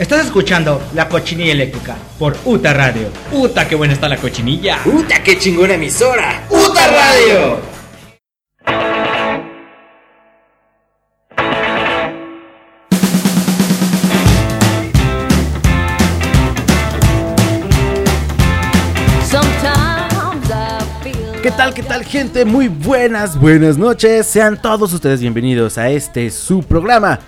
Estás escuchando La Cochinilla Eléctrica por UTA Radio. ¡Uta, qué buena está la cochinilla! ¡Uta, qué chingona emisora! ¡Uta Radio! ¿Qué tal, qué tal gente? Muy buenas, buenas noches. Sean todos ustedes bienvenidos a este su programa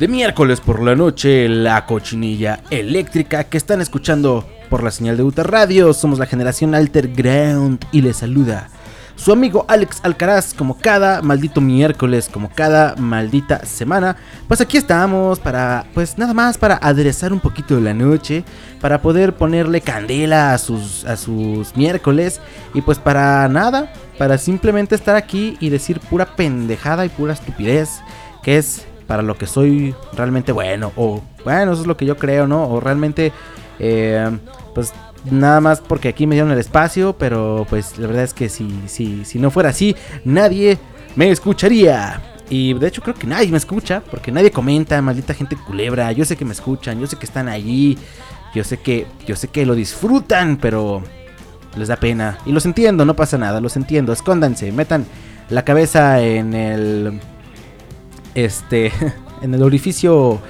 de miércoles por la noche, La Cochinilla Eléctrica, que están escuchando por la señal de UTA Radio. Somos la generación Alter Ground y les saluda su amigo Alex Alcaraz, como cada maldito miércoles, como cada maldita semana. Pues aquí estamos para, pues nada más para aderezar un poquito de la noche, para poder ponerle candela a sus, a sus miércoles y pues para nada, para simplemente estar aquí y decir pura pendejada y pura estupidez, que es para lo que soy realmente bueno, o bueno, eso es lo que yo creo, ¿no? O realmente, eh, pues nada más porque aquí me dieron el espacio, pero pues la verdad es que si, si, si no fuera así, nadie me escucharía. Y de hecho creo que nadie me escucha, porque nadie comenta, maldita gente culebra. Yo sé que me escuchan, yo sé que están allí, yo sé que, yo sé que lo disfrutan, pero les da pena. Y los entiendo, no pasa nada, los entiendo. Escóndanse, metan la cabeza en el este, en el orificio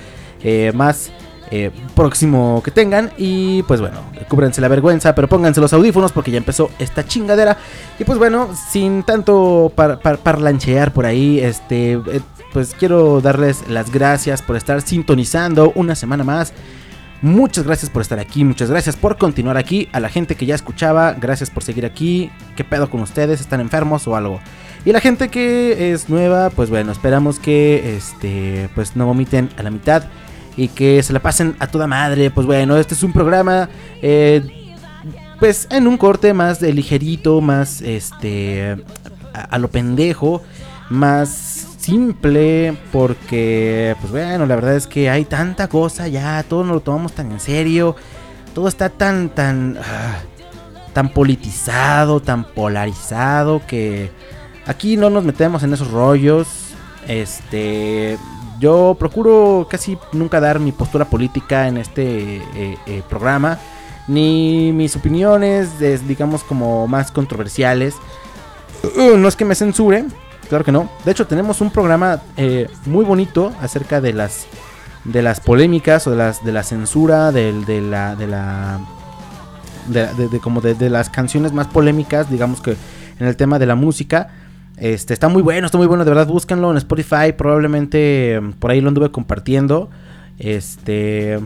eh, más eh, próximo que tengan. Y pues bueno, cúbranse la vergüenza, pero pónganse los audífonos porque ya empezó esta chingadera. Y pues bueno, sin tanto parlanchear por ahí, este, eh, pues quiero darles las gracias por estar sintonizando una semana más. Muchas gracias por estar aquí, muchas gracias por continuar aquí. A la gente que ya escuchaba, gracias por seguir aquí. ¿Qué pedo con ustedes? ¿Están enfermos o algo? Y la gente que es nueva, pues bueno, esperamos que este pues no vomiten a la mitad y que se la pasen a toda madre. Pues bueno, este es un programa eh, pues en un corte más ligerito, más este a, lo pendejo, más simple porque pues bueno, la verdad es que hay tanta cosa ya, todo nos lo tomamos tan en serio, todo está tan tan ah, tan politizado, tan polarizado que Aquí no nos metemos en esos rollos. Este, yo procuro casi nunca dar mi postura política en este eh, eh, programa, ni mis opiniones, digamos, como más controversiales. Uh, no es que me censure, claro que no. De hecho, tenemos un programa eh, muy bonito acerca de las de las polémicas o de las de la censura, de, la de la de, como de las canciones más polémicas, digamos que en el tema de la música. Este, está muy bueno, está muy bueno, de verdad, búsquenlo en Spotify, probablemente mm, por ahí lo anduve compartiendo. Este,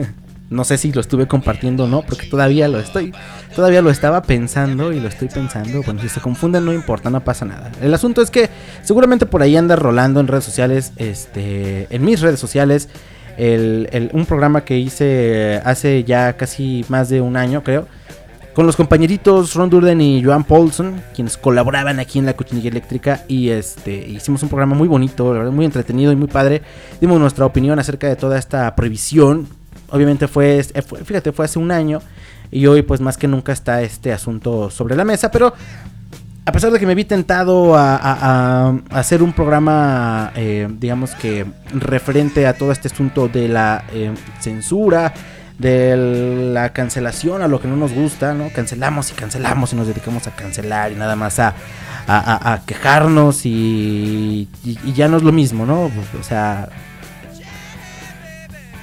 no sé si lo estuve compartiendo o no, porque todavía lo estoy, todavía lo estaba pensando y lo estoy pensando. Bueno, si se confunden no importa, no pasa nada. El asunto es que seguramente por ahí anda rolando en redes sociales, este, en mis redes sociales, un programa que hice hace ya casi más de un año, creo con los compañeritos Ron Durden y Joan Paulson, quienes colaboraban aquí en la cochinilla eléctrica y este hicimos un programa muy bonito, la verdad muy entretenido y muy padre. Dimos nuestra opinión acerca de toda esta prohibición. Obviamente fue, fíjate, fue hace un año y hoy pues más que nunca está este asunto sobre la mesa, pero a pesar de que me vi tentado a, hacer un programa, eh, digamos que referente a todo este asunto de la eh, censura, de la cancelación a lo que no nos gusta, ¿no? Cancelamos y cancelamos y nos dedicamos a cancelar y nada más a, a, quejarnos y, y, ya no es lo mismo, ¿no? O sea,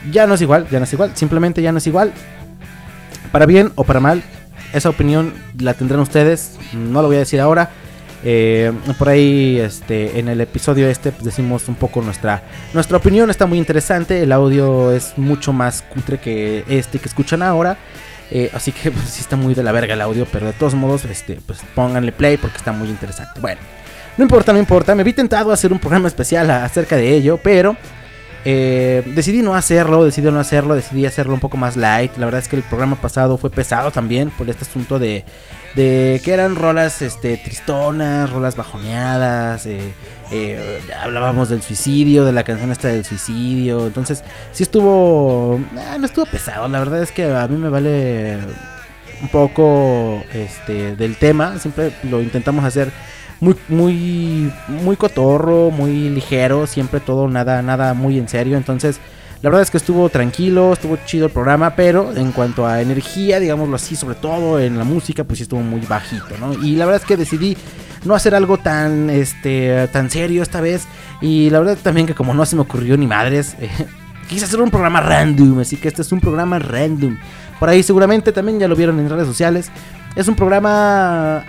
ya no es igual, ya no es igual, simplemente ya no es igual. Para bien o para mal, esa opinión la tendrán ustedes, no lo voy a decir ahora. Eh, por ahí este, en el episodio este pues, decimos un poco nuestra, nuestra opinión, está muy interesante, el audio es mucho más cutre que este que escuchan ahora. Eh, así que pues, sí está muy de la verga el audio, pero de todos modos, este, pues pónganle play porque está muy interesante. Bueno, no importa, no importa. Me vi tentado a hacer un programa especial acerca de ello, pero eh, decidí no hacerlo, decidí no hacerlo, decidí hacerlo un poco más light. La verdad es que el programa pasado fue pesado también por este asunto de de que eran rolas este, tristonas, rolas bajoneadas, eh, eh, hablábamos del suicidio, de la canción esta del suicidio, entonces sí estuvo, ah, no estuvo pesado, la verdad es que a mí me vale un poco este, del tema, siempre lo intentamos hacer muy, muy, muy cotorro, muy ligero, siempre todo, nada, nada muy en serio, entonces La verdad es que estuvo tranquilo, estuvo chido el programa, pero en cuanto a energía, digámoslo así, sobre todo en la música, pues sí estuvo muy bajito, ¿no? Y la verdad es que decidí no hacer algo tan, este, tan serio esta vez. Y la verdad también que como no se me ocurrió ni madres, eh, quise hacer un programa random, así que este es un programa random. Por ahí seguramente también ya lo vieron en redes sociales. Es un programa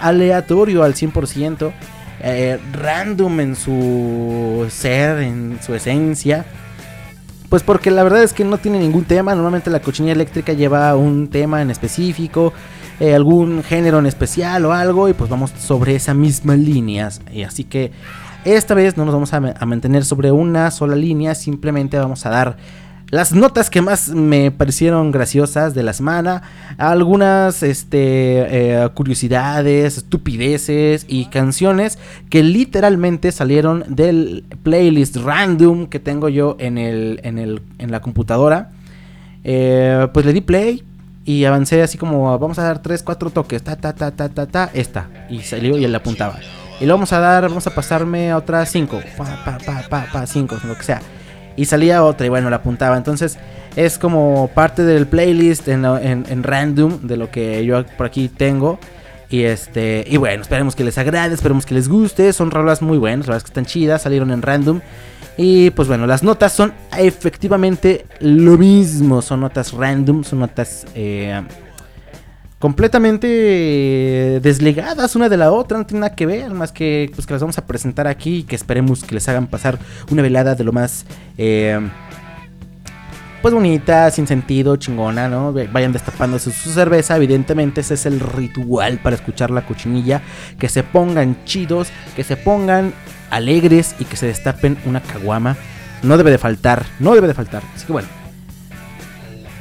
aleatorio al 100%, eh, random en su ser, en su esencia. Pues porque la verdad es que no tiene ningún tema. Normalmente la cochinilla eléctrica lleva un tema en específico, eh, algún género en especial o algo. Y pues vamos sobre esa misma líneas. Y así que esta vez no nos vamos a mantener sobre una sola línea. Simplemente vamos a dar las notas que más me parecieron graciosas de la semana, algunas este, eh, curiosidades, estupideces y canciones que literalmente salieron del playlist random que tengo yo en, el, en, el, en la computadora. Eh, pues le di play y avancé así como vamos a dar 3, 4 toques, ta, ta, ta, ta, ta, ta, esta. Y salió y él la apuntaba. Y luego vamos a dar, vamos a pasarme a otras 5, pa, pa, pa, pa, pa, 5, lo que sea y salía otra y bueno, la apuntaba. Entonces es como parte del playlist en, random de lo que yo por aquí tengo. Y este, y bueno, esperemos que les agrade, esperemos que les guste. Son rolas muy buenas, las que están chidas, salieron en random. Y pues bueno, las notas son efectivamente lo mismo. Son notas random, son notas eh, completamente desligadas una de la otra, no tiene nada que ver, más que pues que las vamos a presentar aquí y que esperemos que les hagan pasar una velada de lo más eh, pues bonita, sin sentido, chingona, ¿no? Vayan destapándose su cerveza, evidentemente ese es el ritual para escuchar la cochinilla, que se pongan chidos, que se pongan alegres y que se destapen una caguama. No debe de faltar, no debe de faltar. Así que bueno,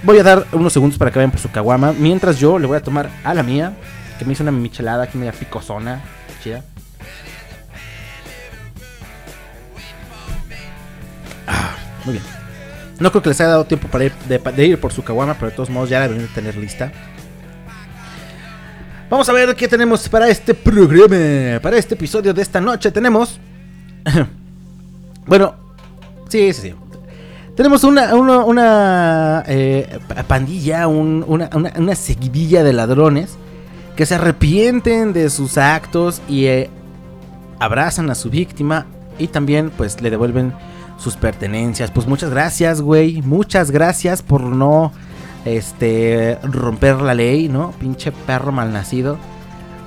Voy a dar unos segundos para que vayan por su caguama. Mientras yo le voy a tomar a la mía, que me hizo una michelada aquí media picosona. Chida. Ah, muy bien. No creo que les haya dado tiempo para ir, por su caguama, pero de todos modos ya la deben de tener lista. Vamos a ver qué tenemos para este programa. Para este episodio de esta noche tenemos... bueno, sí, sí, sí. Tenemos una, una, eh, pandilla, una, una, seguidilla de ladrones que se arrepienten de sus actos y eh, abrazan a su víctima y también pues le devuelven sus pertenencias. Pues muchas gracias, güey. Muchas gracias por no este romper la ley, ¿no? Pinche perro malnacido.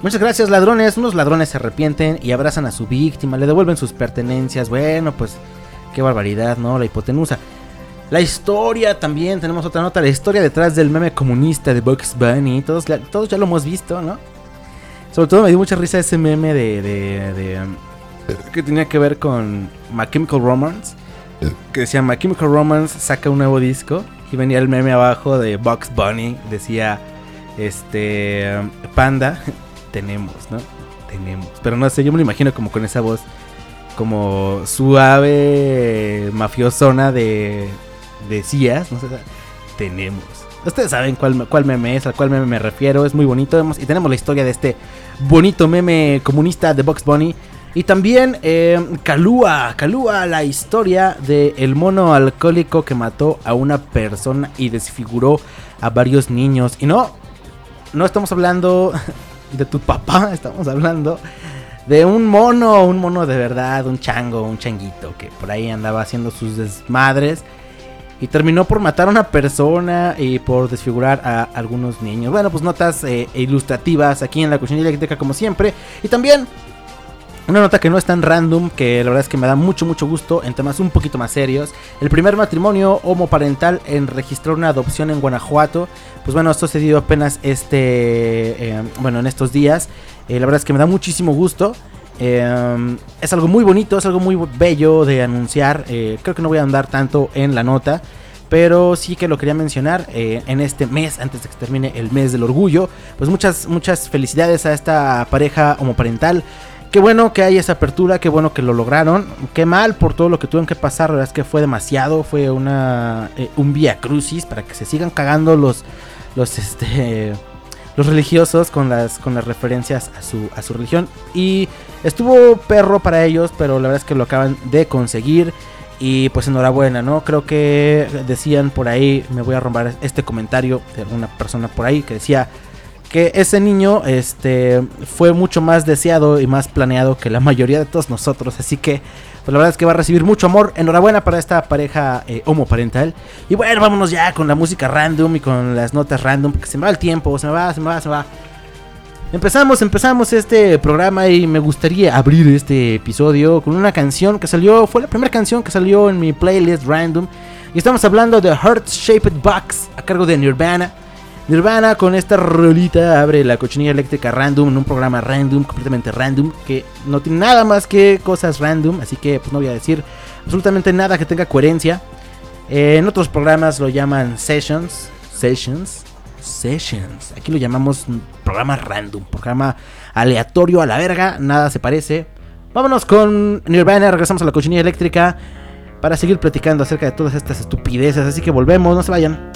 Muchas gracias, ladrones. Unos ladrones se arrepienten y abrazan a su víctima, le devuelven sus pertenencias. Bueno, pues qué barbaridad, ¿no? La hipotenusa. La historia también, tenemos otra nota, la historia detrás del meme comunista de Bugs Bunny. Todos, todos ya lo hemos visto, ¿no? Sobre todo me dio mucha risa ese meme de, de, que tenía que ver con My Chemical Romance. Que decía My Chemical Romance saca un nuevo disco. Y venía el meme abajo de Bugs Bunny. Decía, este, Panda, tenemos, ¿no? Tenemos. Pero no sé, yo me lo imagino como con esa voz como suave, mafiosona de decías, no sé, tenemos. Ustedes saben cuál, cuál meme es, al cual meme me refiero, es muy bonito. Y tenemos la historia de este bonito meme comunista de Box Bunny. Y también eh, Kalua, Kalua, la historia del el mono alcohólico que mató a una persona y desfiguró a varios niños. Y no, no estamos hablando de tu papá, estamos hablando de un mono, un mono de verdad, un chango, un changuito que por ahí andaba haciendo sus desmadres y terminó por matar a una persona y por desfigurar a algunos niños. Bueno, pues notas eh, ilustrativas aquí en la cochinilla eléctrica como siempre. Y también una nota que no es tan random, que la verdad es que me da mucho, mucho gusto en temas un poquito más serios. El primer matrimonio homoparental en registrar una adopción en Guanajuato. Pues bueno, esto se dio apenas este, eh, bueno, en estos días. Eh, la verdad es que me da muchísimo gusto. Em, es algo muy bonito, es algo muy bello de anunciar. Eh, creo que no voy a andar tanto en la nota. Pero sí que lo quería mencionar eh, en este mes, antes de que termine el mes del orgullo. Pues muchas, muchas felicidades a esta pareja homoparental. Qué bueno que hay esa apertura, qué bueno que lo lograron. Qué mal por todo lo que tuvieron que pasar. La verdad es que fue demasiado. Fue una, eh, un vía crucis para que se sigan cagando los, los, este, los religiosos con las, con las referencias a su, a su religión. Y estuvo perro para ellos, pero la verdad es que lo acaban de conseguir. Y pues enhorabuena, ¿no? Creo que decían por ahí, me voy a romper este comentario de alguna persona por ahí que decía que ese niño este, fue mucho más deseado y más planeado que la mayoría de todos nosotros. Así que pues la verdad es que va a recibir mucho amor. Enhorabuena para esta pareja eh, homoparental. Y bueno, vámonos ya con la música random y con las notas random, porque se me va el tiempo, se me va, se me va, se me va. Empezamos, empezamos este programa y me gustaría abrir este episodio con una canción que salió, fue la primera canción que salió en mi playlist random. Y estamos hablando de Heart Shaped Box a cargo de Nirvana. Nirvana con esta rolita abre la cochinilla eléctrica random en un programa random, completamente random, que no tiene nada más que cosas random, así que pues no voy a decir absolutamente nada que tenga coherencia. Eh, en otros programas lo llaman sessions, sessions, Sessions. Aquí lo llamamos programa random, programa aleatorio a la verga, nada se parece. Vámonos con Nirvana, regresamos a la cochinilla eléctrica para seguir platicando acerca de todas estas estupideces, así que volvemos, no se vayan.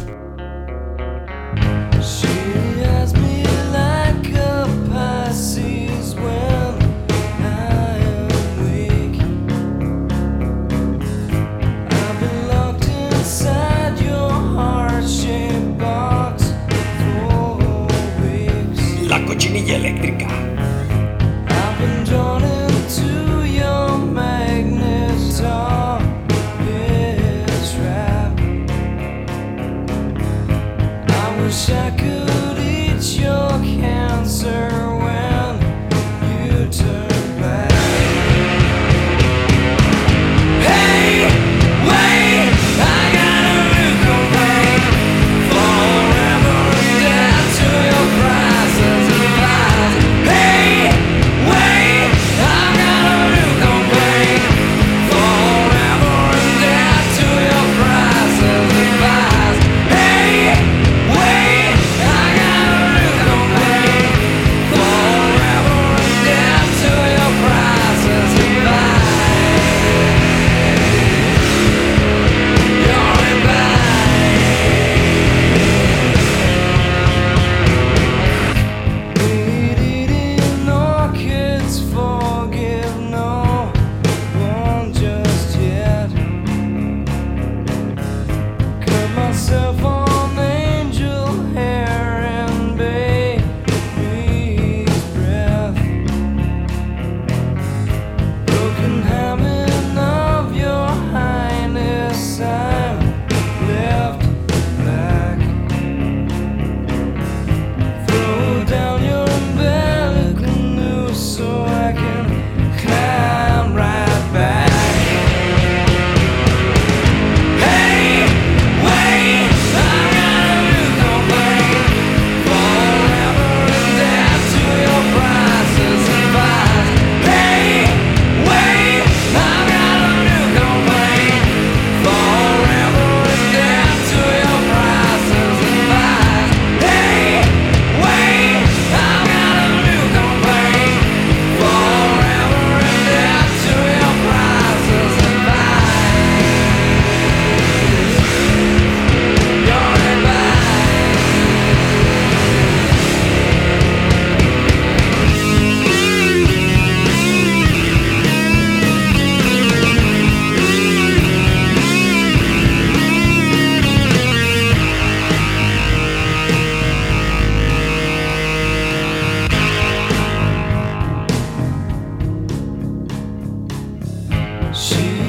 心。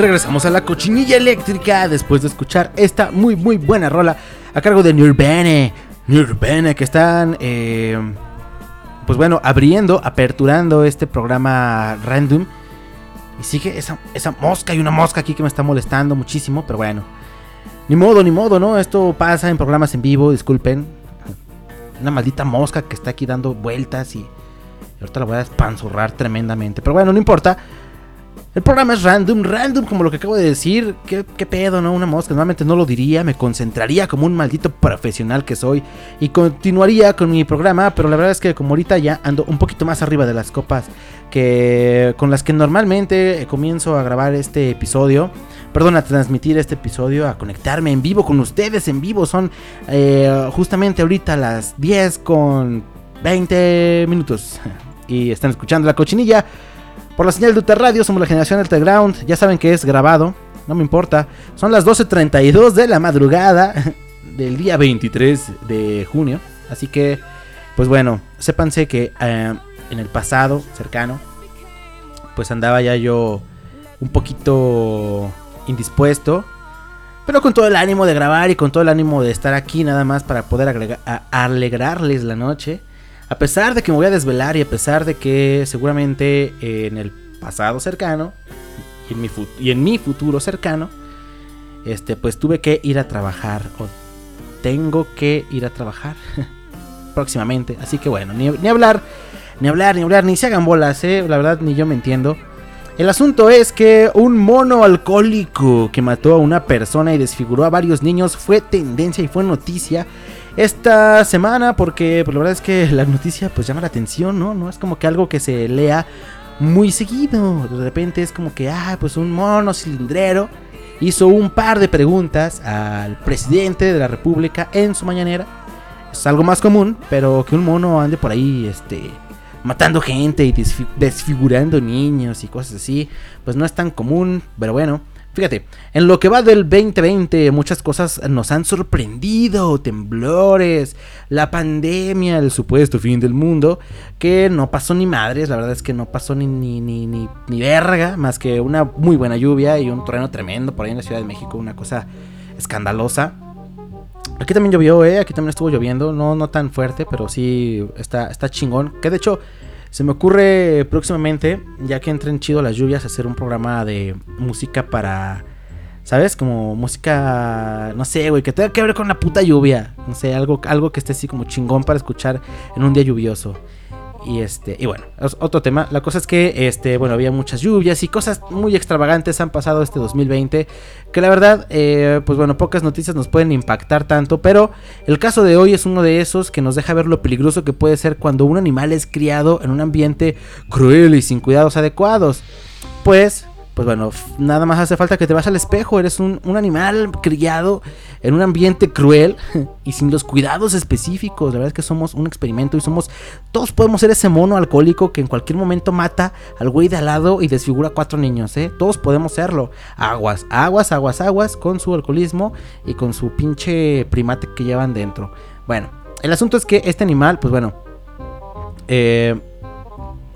Regresamos a la cochinilla eléctrica después de escuchar esta muy muy buena rola a cargo de Nirvana. Nirvana que están, eh, pues bueno, abriendo, aperturando este programa random. Y sigue esa, esa mosca, hay una mosca aquí que me está molestando muchísimo, pero bueno. Ni modo, ni modo, ¿no? Esto pasa en programas en vivo, disculpen. Una maldita mosca que está aquí dando vueltas y, ahorita la voy a espanzurrar tremendamente. Pero bueno, no importa. El programa es random, random como lo que acabo de decir. ¿Qué, pedo, no? Una mosca. Normalmente no lo diría, me concentraría como un maldito profesional que soy. Y continuaría con mi programa, pero la verdad es que como ahorita ya ando un poquito más arriba de las copas que con las que normalmente comienzo a grabar este episodio. Perdón, a transmitir este episodio, a conectarme en vivo con ustedes en vivo. Son eh, justamente ahorita las 10 con 20 minutos. Y están escuchando la cochinilla. Por la señal de Uter Radio, somos la generación Ground. Ya saben que es grabado, no me importa. Son las 12.32 de la madrugada del día 23 de junio. Así que, pues bueno, sépanse que eh, en el pasado cercano, pues andaba ya yo un poquito indispuesto. Pero con todo el ánimo de grabar y con todo el ánimo de estar aquí nada más para poder alegrarles la noche. A pesar de que me voy a desvelar y a pesar de que seguramente en el pasado cercano y en mi, y en mi futuro cercano, este, pues tuve que ir a trabajar o tengo que ir a trabajar próximamente. Así que bueno, ni, hablar, ni hablar, ni hablar, ni se hagan bolas, ¿eh? la verdad ni yo me entiendo. El asunto es que un mono alcohólico que mató a una persona y desfiguró a varios niños fue tendencia y fue noticia esta semana porque pues, la verdad es que la noticia pues llama la atención, ¿no? No es como que algo que se lea muy seguido. De repente es como que, ah, pues un mono cilindrero hizo un par de preguntas al presidente de la República en su mañanera. Es algo más común, pero que un mono ande por ahí, este, matando gente y desfigurando niños y cosas así, pues no es tan común, pero bueno. Fíjate, en lo que va del 2020 muchas cosas nos han sorprendido, temblores, la pandemia, el supuesto fin del mundo, que no pasó ni madres, la verdad es que no pasó ni, ni, ni, ni, ni verga, más que una muy buena lluvia y un trueno tremendo por ahí en la Ciudad de México, una cosa escandalosa. Aquí también llovió, eh, aquí también estuvo lloviendo, no, no tan fuerte, pero sí está, está chingón, que de hecho... Se me ocurre próximamente, ya que entren chido las lluvias, hacer un programa de música para. ¿Sabes? Como música. No sé, güey, que tenga que ver con la puta lluvia. No sé, algo, algo que esté así como chingón para escuchar en un día lluvioso. Y este, y bueno, otro tema. La cosa es que este, bueno, había muchas lluvias y cosas muy extravagantes han pasado este 2020. Que la verdad, eh, pues bueno, pocas noticias nos pueden impactar tanto. Pero el caso de hoy es uno de esos que nos deja ver lo peligroso que puede ser cuando un animal es criado en un ambiente cruel y sin cuidados adecuados. Pues pues bueno, nada más hace falta que te vas al espejo. Eres un, animal criado en un ambiente cruel y sin los cuidados específicos. La verdad es que somos un experimento y somos. Todos podemos ser ese mono alcohólico que en cualquier momento mata al güey de al lado y desfigura a cuatro niños, ¿eh? Todos podemos serlo. Aguas, aguas, aguas, aguas con su alcoholismo y con su pinche primate que llevan dentro. Bueno, el asunto es que este animal, pues bueno. Eh,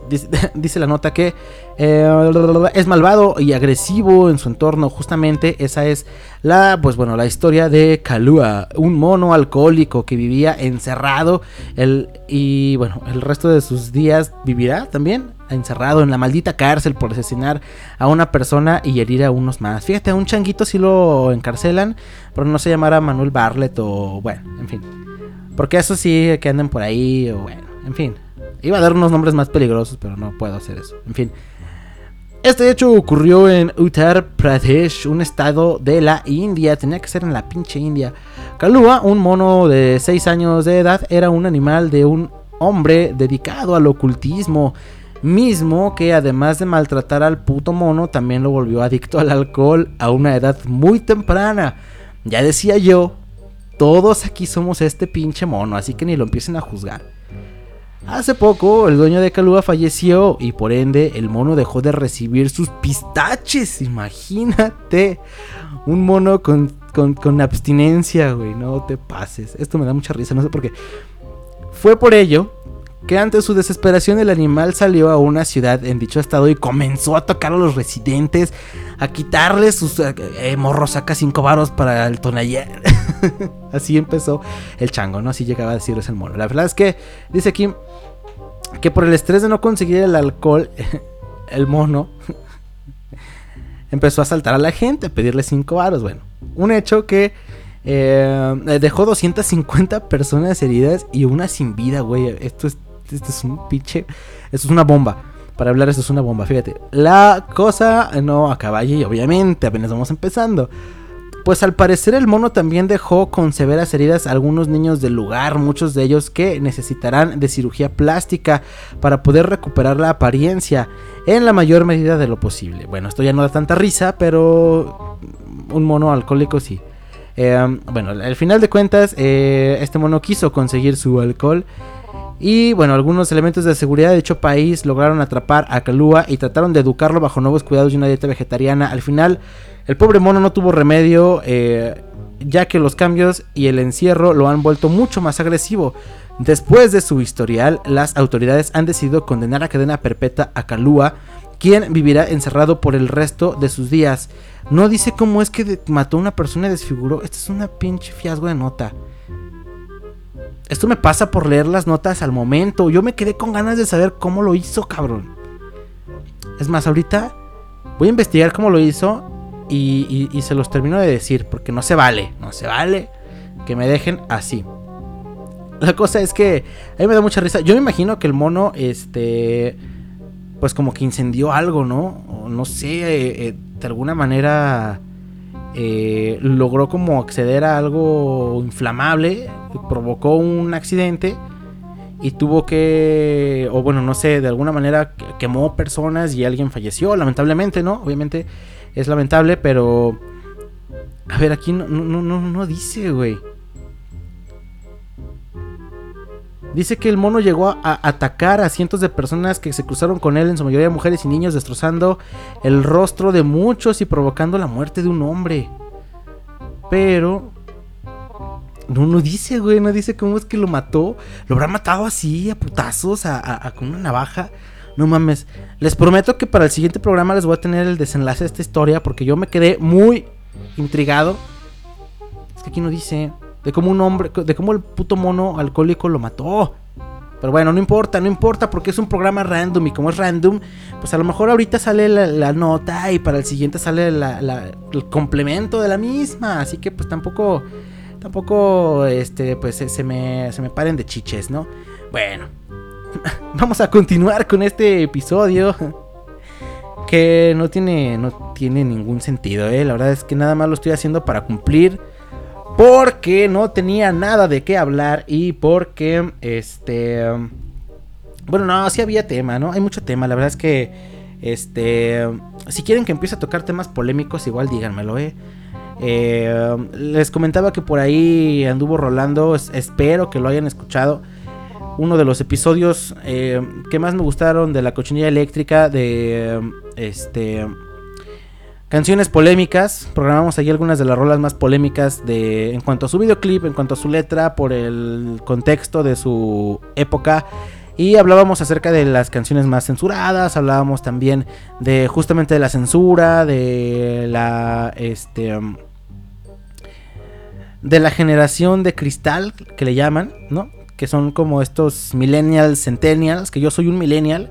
dice, la nota que eh, es malvado y agresivo en su entorno. Justamente esa es la, pues bueno, la historia de Kalua, un mono alcohólico que vivía encerrado el, y bueno, el resto de sus días vivirá también encerrado en la maldita cárcel por asesinar a una persona y herir a unos más. Fíjate, a un changuito si lo encarcelan, pero no se llamará Manuel Barlet o bueno, en fin. Porque eso sí, que anden por ahí o bueno, en fin. Iba a dar unos nombres más peligrosos, pero no puedo hacer eso. En fin. Este hecho ocurrió en Uttar Pradesh, un estado de la India. Tenía que ser en la pinche India. Kalua, un mono de 6 años de edad, era un animal de un hombre dedicado al ocultismo. Mismo que además de maltratar al puto mono, también lo volvió adicto al alcohol a una edad muy temprana. Ya decía yo, todos aquí somos este pinche mono, así que ni lo empiecen a juzgar. Hace poco el dueño de Calúa falleció y por ende el mono dejó de recibir sus pistaches. Imagínate, un mono con, con, abstinencia, güey, no te pases. Esto me da mucha risa, no sé por qué. Fue por ello que ante su desesperación el animal salió a una ciudad en dicho estado y comenzó a tocar a los residentes, a quitarles sus eh, eh, morros, saca cinco varos para el tonayer. Así empezó el chango, ¿no? Así llegaba a decirles el mono. La verdad es que dice aquí que por el estrés de no conseguir el alcohol, el mono empezó a saltar a la gente, a pedirle cinco varos. Bueno, un hecho que eh, dejó 250 personas heridas y una sin vida, güey. Esto es esto es un pinche. Esto es una bomba. Para hablar, esto es una bomba. Fíjate, la cosa no acaba allí, obviamente, apenas vamos empezando. Pues al parecer el mono también dejó con severas heridas a algunos niños del lugar, muchos de ellos que necesitarán de cirugía plástica para poder recuperar la apariencia en la mayor medida de lo posible. Bueno, esto ya no da tanta risa, pero un mono alcohólico sí. Eh, bueno, al final de cuentas, eh, este mono quiso conseguir su alcohol y bueno, algunos elementos de seguridad de dicho país lograron atrapar a Kalua y trataron de educarlo bajo nuevos cuidados y una dieta vegetariana. Al final, el pobre mono no tuvo remedio, eh, ya que los cambios y el encierro lo han vuelto mucho más agresivo. Después de su historial, las autoridades han decidido condenar a cadena perpetua a Kalua, quien vivirá encerrado por el resto de sus días. No dice cómo es que mató a una persona y desfiguró. Esta es una pinche fiasco de nota. Esto me pasa por leer las notas al momento. Yo me quedé con ganas de saber cómo lo hizo, cabrón. Es más, ahorita voy a investigar cómo lo hizo y, se los termino de decir, porque no se vale, no se vale que me dejen así. La cosa es que a mí me da mucha risa. Yo me imagino que el mono, este, pues como que incendió algo, ¿no? no sé, eh, eh, de alguna manera eh, logró como acceder a algo inflamable, provocó un accidente y tuvo que, o bueno, no sé, de alguna manera quemó personas y alguien falleció, lamentablemente, ¿no? Obviamente es lamentable, pero... A ver, aquí no, no, no, no dice, güey. Dice que el mono llegó a atacar a cientos de personas que se cruzaron con él, en su mayoría mujeres y niños, destrozando el rostro de muchos y provocando la muerte de un hombre. Pero... No, no dice, güey, no dice cómo es que lo mató. Lo habrá matado así, a putazos, a, con una navaja. No mames. Les prometo que para el siguiente programa les voy a tener el desenlace de esta historia porque yo me quedé muy intrigado. Es que aquí no dice de cómo un hombre, de cómo el puto mono alcohólico lo mató. Pero bueno, no importa, no importa porque es un programa random y como es random, pues a lo mejor ahorita sale la, nota y para el siguiente sale el complemento de la misma. Así que pues tampoco, tampoco, este, pues se, me, se me paren de chiches, ¿no? Bueno, vamos a continuar con este episodio que no tiene, no tiene ningún sentido, ¿eh? La verdad es que nada más lo estoy haciendo para cumplir porque no tenía nada de qué hablar y porque este bueno, no, sí había tema, ¿no? Hay mucho tema, la verdad es que este si quieren que empiece a tocar temas polémicos, igual díganmelo, ¿eh? eh les comentaba que por ahí anduvo rolando, espero que lo hayan escuchado. Uno de los episodios eh, que más me gustaron de la cochinilla eléctrica de este Canciones polémicas, programamos ahí algunas de las rolas más polémicas de en cuanto a su videoclip, en cuanto a su letra, por el contexto de su época. Y hablábamos acerca de las canciones más censuradas, hablábamos también de justamente de la censura, de la este de la generación de cristal que le llaman, ¿no? Que son como estos millennials, centennials, que yo soy un millennial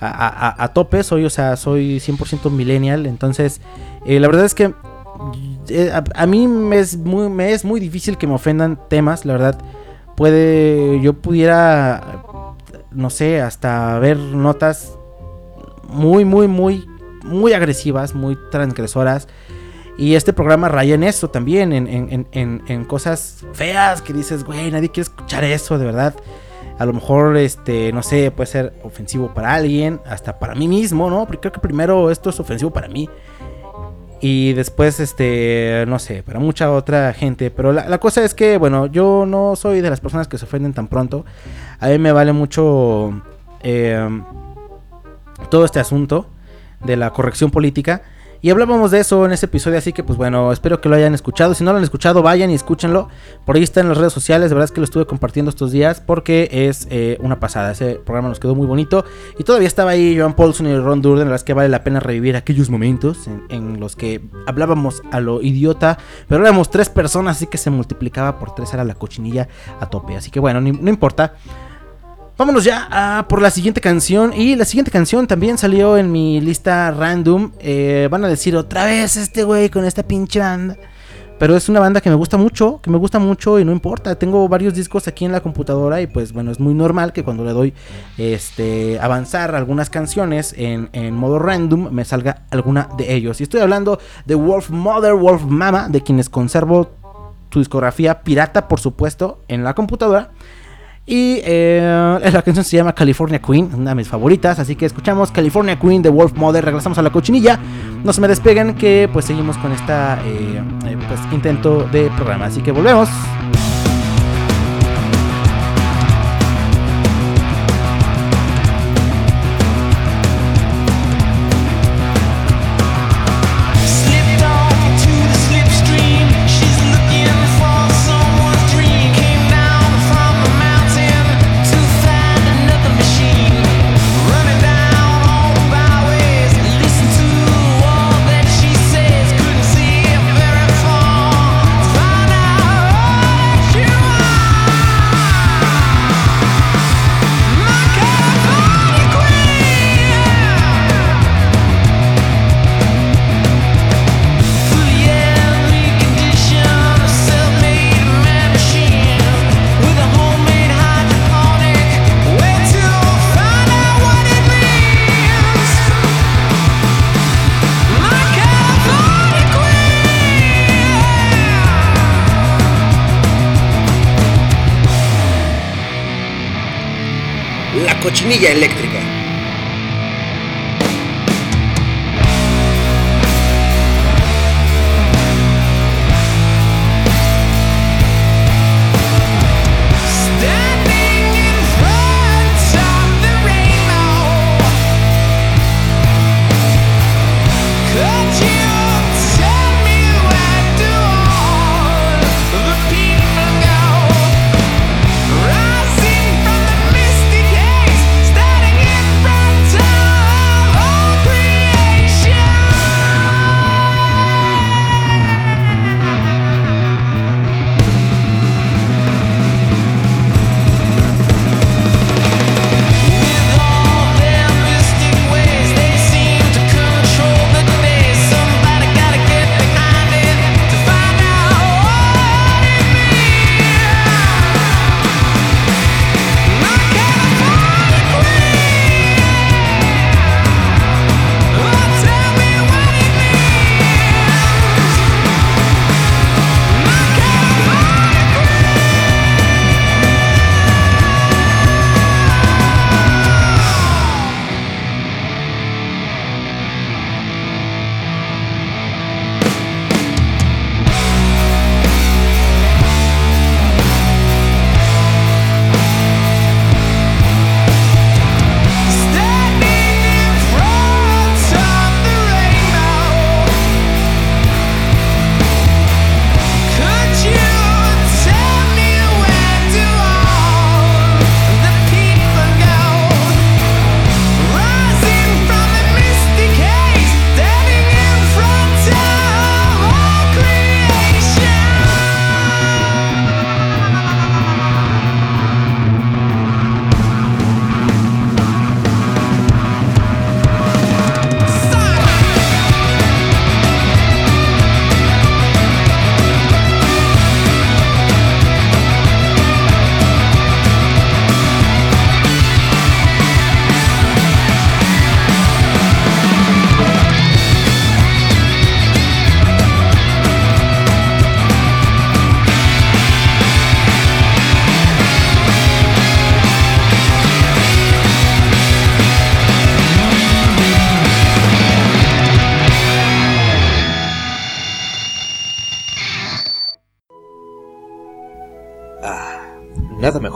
a, tope, soy, o sea, soy 100% millennial, entonces eh, la verdad es que eh, a, mí me es, muy, me es muy difícil que me ofendan temas, la verdad, puede, yo pudiera, no sé, hasta ver notas muy, muy, muy, muy agresivas, muy transgresoras. Y este programa raya en eso también, en, en, en, en cosas feas que dices, güey, nadie quiere escuchar eso, de verdad a lo mejor, este, no sé, puede ser ofensivo para alguien, hasta para mí mismo, ¿no? Porque creo que primero esto es ofensivo para mí. Y después, este, no sé, para mucha otra gente. Pero la, cosa es que, bueno, yo no soy de las personas que se ofenden tan pronto. A mí me vale mucho eh, todo este asunto de la corrección política. Y hablábamos de eso en ese episodio, así que pues bueno, espero que lo hayan escuchado. Si no lo han escuchado, vayan y escúchenlo. Por ahí está en las redes sociales, de verdad es que lo estuve compartiendo estos días porque es eh, una pasada. Ese programa nos quedó muy bonito. Y todavía estaba ahí Joan Paulson y Ron Durden, la verdad es que vale la pena revivir aquellos momentos en, los que hablábamos a lo idiota. Pero éramos tres personas, así que se multiplicaba por tres, era la cochinilla a tope. Así que bueno, no importa. Vámonos ya a por la siguiente canción. Y la siguiente canción también salió en mi lista random. Eh, van a decir otra vez este güey con esta pinche banda. Pero es una banda que me gusta mucho, que me gusta mucho y no importa. Tengo varios discos aquí en la computadora y pues bueno, es muy normal que cuando le doy este avanzar algunas canciones en, en modo random me salga alguna de ellos. Y estoy hablando de Wolf Mother, Wolf Mama, de quienes conservo su discografía pirata, por supuesto, en la computadora. Y eh, la canción se llama California Queen, una de mis favoritas. Así que escuchamos California Queen de Wolf Mother. Regresamos a la cochinilla. No se me despeguen, que pues seguimos con pues, intento de programa. Así que volvemos. La cochinilla eléctrica.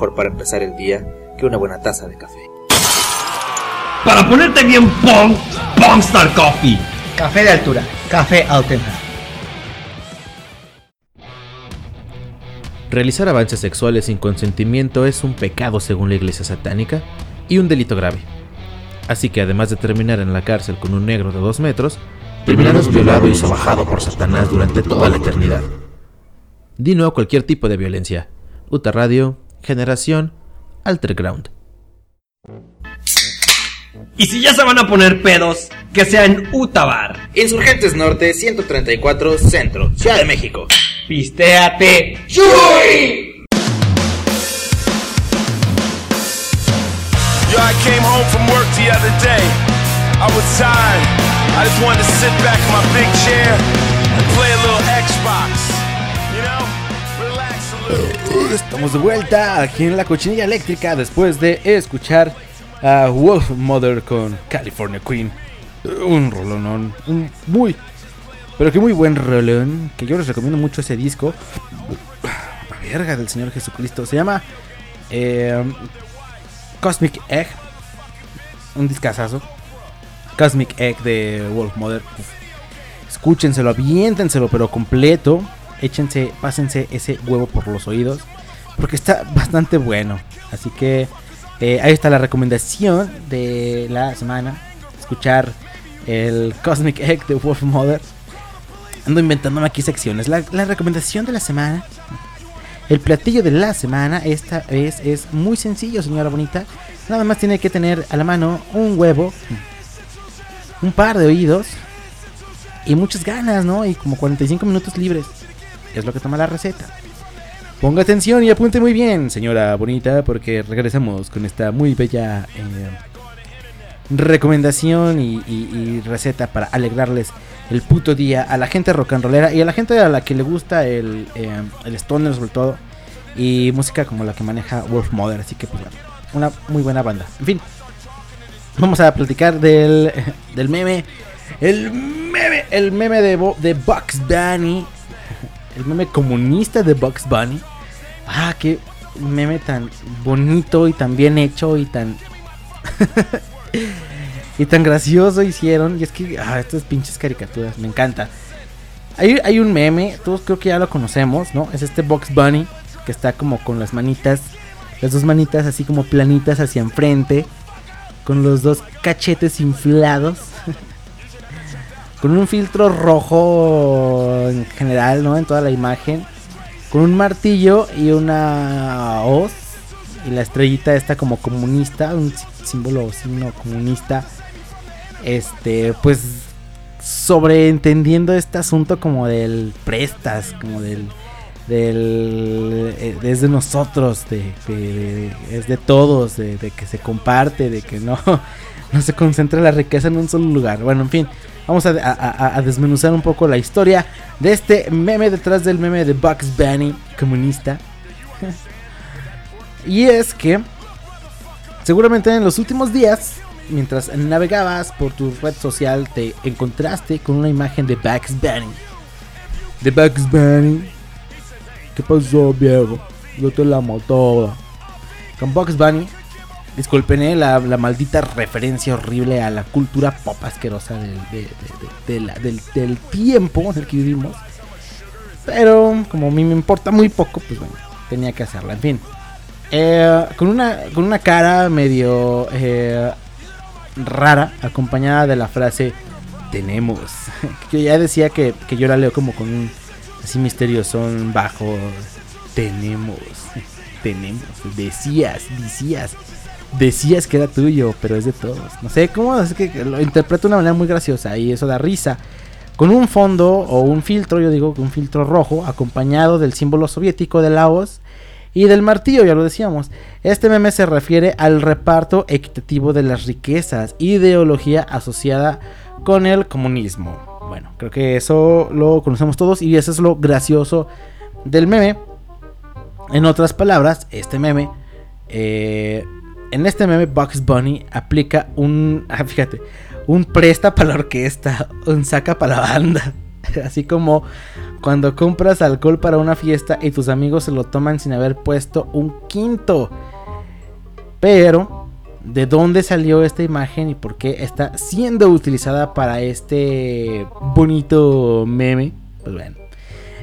Mejor para empezar el día que una buena taza de café. Para ponerte bien pong, Pongstar Coffee. Café de altura. Café Altenham. Realizar avances sexuales sin consentimiento es un pecado según la iglesia satánica y un delito grave. Así que además de terminar en la cárcel con un negro de dos metros, terminarás violado y sobajado por Satanás durante toda la eternidad. Dino a cualquier tipo de violencia. Uta Radio, Generación, Alterground. Y si ya se van a poner pedos, que sea en Utabar. Insurgentes Norte 134 Centro, Ciudad de México. Pistéate. Yo, I came home from work the other day. I was tired. I just wanted to sit back in my big chair and play a little Xbox. Estamos de vuelta aquí en la cochinilla eléctrica después de escuchar a Wolf Mother con California Queen. Un rolón, un muy, pero que muy buen rolón, que yo les recomiendo mucho ese disco. La verga del Señor Jesucristo. Se llama eh, Cosmic Egg. Un discazazo. Cosmic Egg de Wolf Mother. Escúchenselo, aviéntenselo, pero completo. Échense, pásense ese huevo por los oídos. Porque está bastante bueno. Así que eh, ahí está la recomendación de la semana. Escuchar el Cosmic Egg de Wolf Mother. Ando inventándome aquí secciones. La, la recomendación de la semana. El platillo de la semana esta vez es muy sencillo, señora bonita. Nada más tiene que tener a la mano un huevo, un par de oídos y muchas ganas, ¿no? Y como 45 minutos libres. Es lo que toma la receta. Ponga atención y apunte muy bien, señora bonita, porque regresamos con esta muy bella eh, recomendación y, receta para alegrarles el puto día a la gente rock and rollera y a la gente a la que le gusta el, eh, el stoner sobre todo y música como la que maneja Wolf Mother, así que pues una muy buena banda. En fin, vamos a platicar del, del meme, el meme, el meme de, Bo- de Bugs Bunny, el meme comunista de Bugs Bunny. Ah, qué meme tan bonito y tan bien hecho y tan y tan gracioso hicieron. Y es que, ah, estas pinches caricaturas, me encanta. Hay, hay un meme, todos creo que ya lo conocemos, ¿no? Es este Box Bunny que está como con las manitas, las dos manitas así como planitas hacia enfrente, con los dos cachetes inflados, con un filtro rojo en general, ¿no? En toda la imagen, con un martillo y una hoz. Y la estrellita esta como comunista, un sí- símbolo signo comunista, este, pues sobreentendiendo este asunto como del prestas, como del del eh, es de nosotros, de, de- es de todos, de que se comparte, de que no no se concentra la riqueza en un solo lugar. Bueno, en fin, vamos a, desmenuzar un poco la historia de este meme detrás del meme de Bugs Bunny comunista. Y es que seguramente en los últimos días, mientras navegabas por tu red social, te encontraste con una imagen de Bugs Bunny. De Bugs Bunny. ¿Qué pasó, viejo? Yo te la amo toda. Con Bugs Bunny. Disculpen eh, la, maldita referencia horrible a la cultura pop asquerosa del, tiempo en el que vivimos. Pero como a mí me importa muy poco, pues bueno, tenía que hacerla. En fin. Eh, con, una, con una cara medio eh, rara, acompañada de la frase tenemos. yo ya decía que, que yo la leo como con un así misterioso, bajo. Tenemos, tenemos. Decías, decías, decías que era tuyo, pero es de todos. No sé cómo, es que lo interpreto de una manera muy graciosa y eso da risa. Con un fondo o un filtro, yo digo que un filtro rojo, acompañado del símbolo soviético de Laos y del martillo, ya lo decíamos. Este meme se refiere al reparto equitativo de las riquezas, ideología asociada con el comunismo. Bueno, creo que eso lo conocemos todos y eso es lo gracioso del meme. En otras palabras, este meme, eh, en este meme Bugs Bunny aplica un, ah, fíjate, un presta para la orquesta, un saca para la banda. Así como cuando compras alcohol para una fiesta y tus amigos se lo toman sin haber puesto un quinto. Pero de dónde salió esta imagen y por qué está siendo utilizada para este bonito meme. Pues bueno.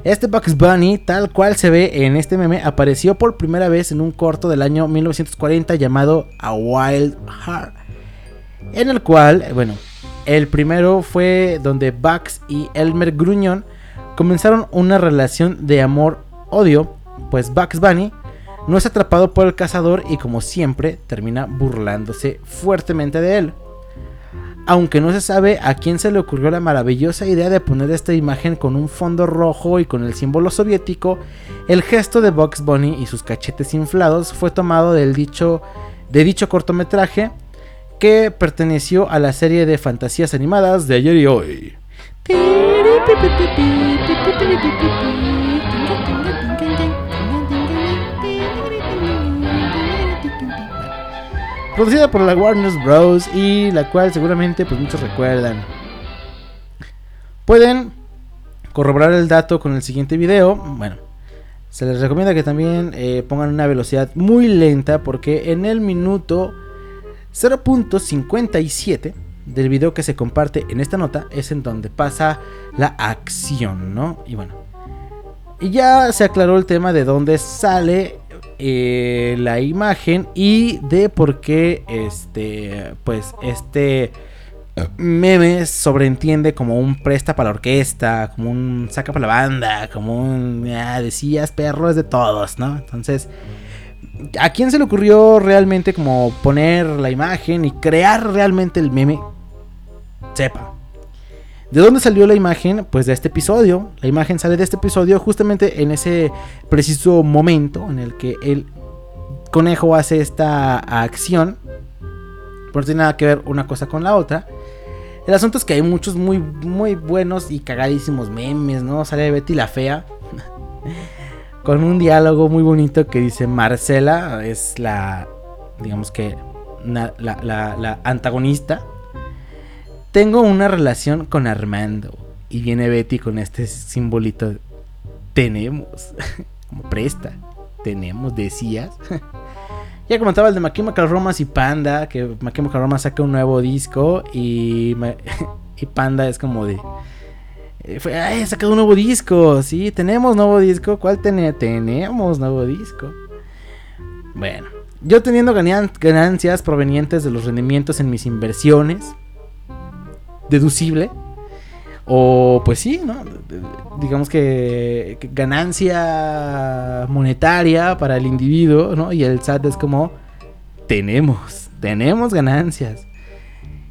Este Bugs Bunny, tal cual se ve en este meme, apareció por primera vez en un corto del año 1940 llamado A Wild Heart. En el cual, bueno, el primero fue donde Bugs y Elmer Gruñón comenzaron una relación de amor-odio, pues Bugs Bunny no es atrapado por el cazador y como siempre termina burlándose fuertemente de él. Aunque no se sabe a quién se le ocurrió la maravillosa idea de poner esta imagen con un fondo rojo y con el símbolo soviético, el gesto de Bugs Bunny y sus cachetes inflados fue tomado del dicho, de dicho cortometraje que perteneció a la serie de fantasías animadas de ayer y hoy. Producida por la Warner Bros. y la cual seguramente pues muchos recuerdan. Pueden corroborar el dato con el siguiente video. Bueno, se les recomienda que también eh, pongan una velocidad muy lenta porque en el minuto 0.57 del video que se comparte en esta nota es en donde pasa la acción, ¿no? Y bueno, y ya se aclaró el tema de dónde sale eh, la imagen y de por qué este, pues este meme sobreentiende como un presta para la orquesta, como un saca para la banda, como un ah, decías perro es de todos, ¿no? Entonces, ¿a quién se le ocurrió realmente como poner la imagen y crear realmente el meme? Sepa. ¿De dónde salió la imagen? Pues de este episodio. La imagen sale de este episodio justamente en ese preciso momento en el que el conejo hace esta acción. No tiene nada que ver una cosa con la otra. El asunto es que hay muchos muy, muy buenos y cagadísimos memes, ¿no? Sale Betty la Fea. con un diálogo muy bonito que dice Marcela es la, digamos que, la, la- la antagonista. Tengo una relación con Armando. Y viene Betty con este simbolito. Tenemos. Como presta. Tenemos, decías. ya comentaba el de My Chemical Romance y Panda. Que My Chemical Romance saca un nuevo disco. Y, y Panda es como de. eh, Fue, ay, ha sacado un nuevo disco. Sí, tenemos nuevo disco. ¿Cuál tiene? Tenemos nuevo disco. Bueno, yo teniendo ganan- ganancias provenientes de los rendimientos en mis inversiones, deducible, o pues sí, ¿no? Digamos que, ganancia monetaria para el individuo, ¿no? Y el SAT es como, tenemos, tenemos ganancias.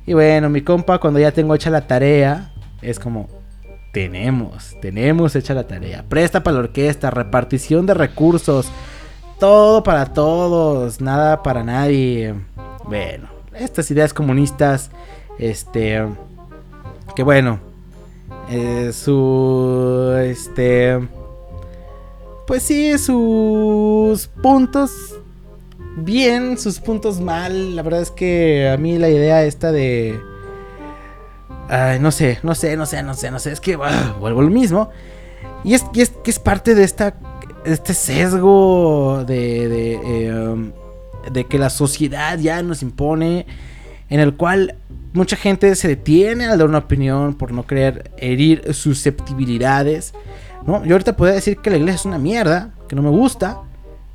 Y bueno, mi compa, cuando ya tengo hecha la tarea, es como, tenemos, tenemos hecha la tarea. Presta para la orquesta, repartición de recursos, todo para todos, nada para nadie. Bueno, estas ideas comunistas, este, que bueno, eh, su, este, pues sí, sus puntos bien, sus puntos mal. La verdad es que a mí la idea esta de... No sé, no sé, no sé, no sé, no sé. Es que ah, vuelvo lo mismo. Y es, es que es parte de esta, este sesgo de, de, eh, de que la sociedad ya nos impone, en el cual mucha gente se detiene al dar una opinión por no querer herir susceptibilidades. ¿no? Yo ahorita podría decir que la iglesia es una mierda, que no me gusta.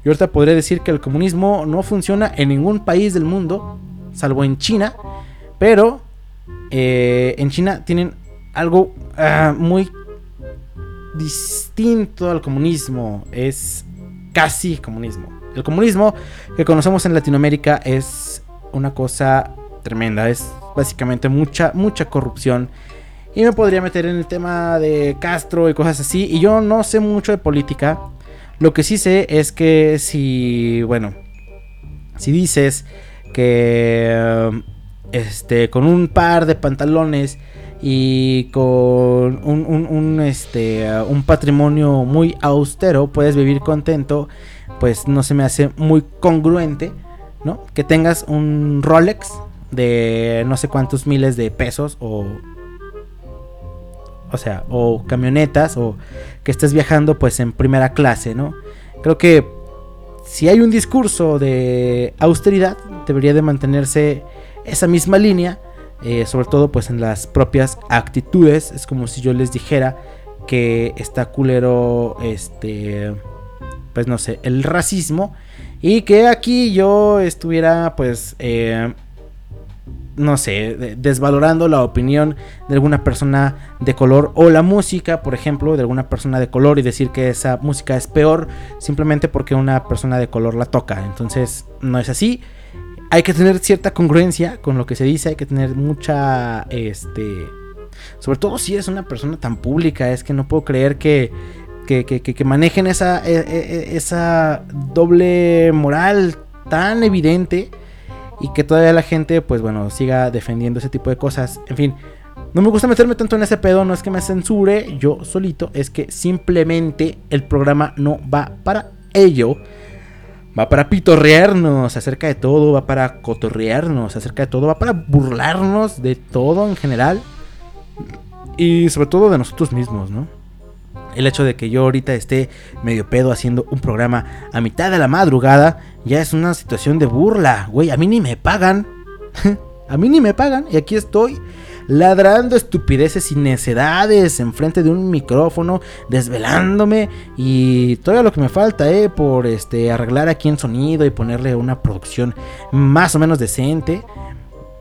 Yo ahorita podría decir que el comunismo no funciona en ningún país del mundo, salvo en China. Pero eh, en China tienen algo ah, muy distinto al comunismo. Es casi comunismo. El comunismo que conocemos en Latinoamérica es una cosa tremenda. Es básicamente mucha, mucha corrupción. Y me podría meter en el tema de Castro y cosas así. Y yo no sé mucho de política. Lo que sí sé es que si, bueno, si dices que este con un par de pantalones y con un, un- este un patrimonio muy austero puedes vivir contento, pues no se me hace muy congruente, ¿no? Que tengas un Rolex de no sé cuántos miles de pesos o o sea, o camionetas o que estés viajando pues en primera clase, ¿no? Creo que si hay un discurso de austeridad, debería de mantenerse esa misma línea, eh, sobre todo pues en las propias actitudes. Es como si yo les dijera que está culero, este, pues no sé, el racismo y que aquí yo estuviera pues... eh, no sé, de- desvalorando la opinión de alguna persona de color o la música, por ejemplo, de alguna persona de color y decir que esa música es peor simplemente porque una persona de color la toca. Entonces, no es así. Hay que tener cierta congruencia con lo que se dice, hay que tener mucha, este, sobre todo si eres una persona tan pública, es que no puedo creer que, que, que- que- manejen esa, e- e- esa doble moral tan evidente y que todavía la gente, pues bueno, siga defendiendo ese tipo de cosas. En fin, no me gusta meterme tanto en ese pedo, no es que me censure yo solito, es que simplemente el programa no va para ello. Va para pitorrearnos acerca de todo, va para cotorrearnos acerca de todo, va para burlarnos de todo en general. Y sobre todo de nosotros mismos, ¿no? El hecho de que yo ahorita esté medio pedo haciendo un programa a mitad de la madrugada ya es una situación de burla. Güey, a mí ni me pagan. a mí ni me pagan. Y aquí estoy ladrando estupideces y necedades enfrente de un micrófono, desvelándome. Y todo lo que me falta, eh, por este, arreglar aquí en sonido y ponerle una producción más o menos decente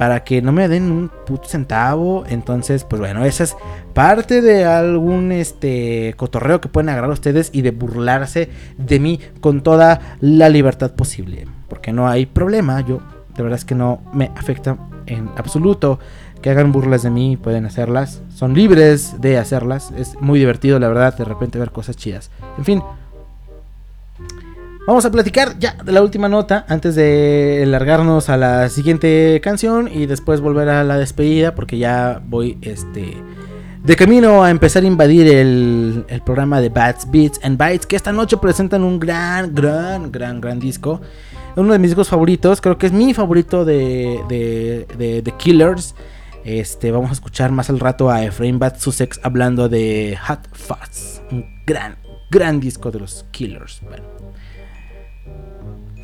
para que no me den un puto centavo. Entonces, pues bueno, esa es parte de algún este cotorreo que pueden agarrar ustedes y de burlarse de mí con toda la libertad posible. Porque no hay problema, yo de verdad es que no me afecta en absoluto que hagan burlas de mí, pueden hacerlas, son libres de hacerlas, es muy divertido la verdad de repente ver cosas chidas. En fin, Vamos a platicar ya de la última nota antes de largarnos a la siguiente canción y después volver a la despedida porque ya voy este de camino a empezar a invadir el, el programa de Bats Beats and Bytes que esta noche presentan un gran, gran, gran, gran disco. Uno de mis discos favoritos, creo que es mi favorito de, de, de, de Killers. Este, vamos a escuchar más al rato a Efraín Bat Sussex hablando de Hot Fuzz, un gran, gran disco de los Killers. Bueno.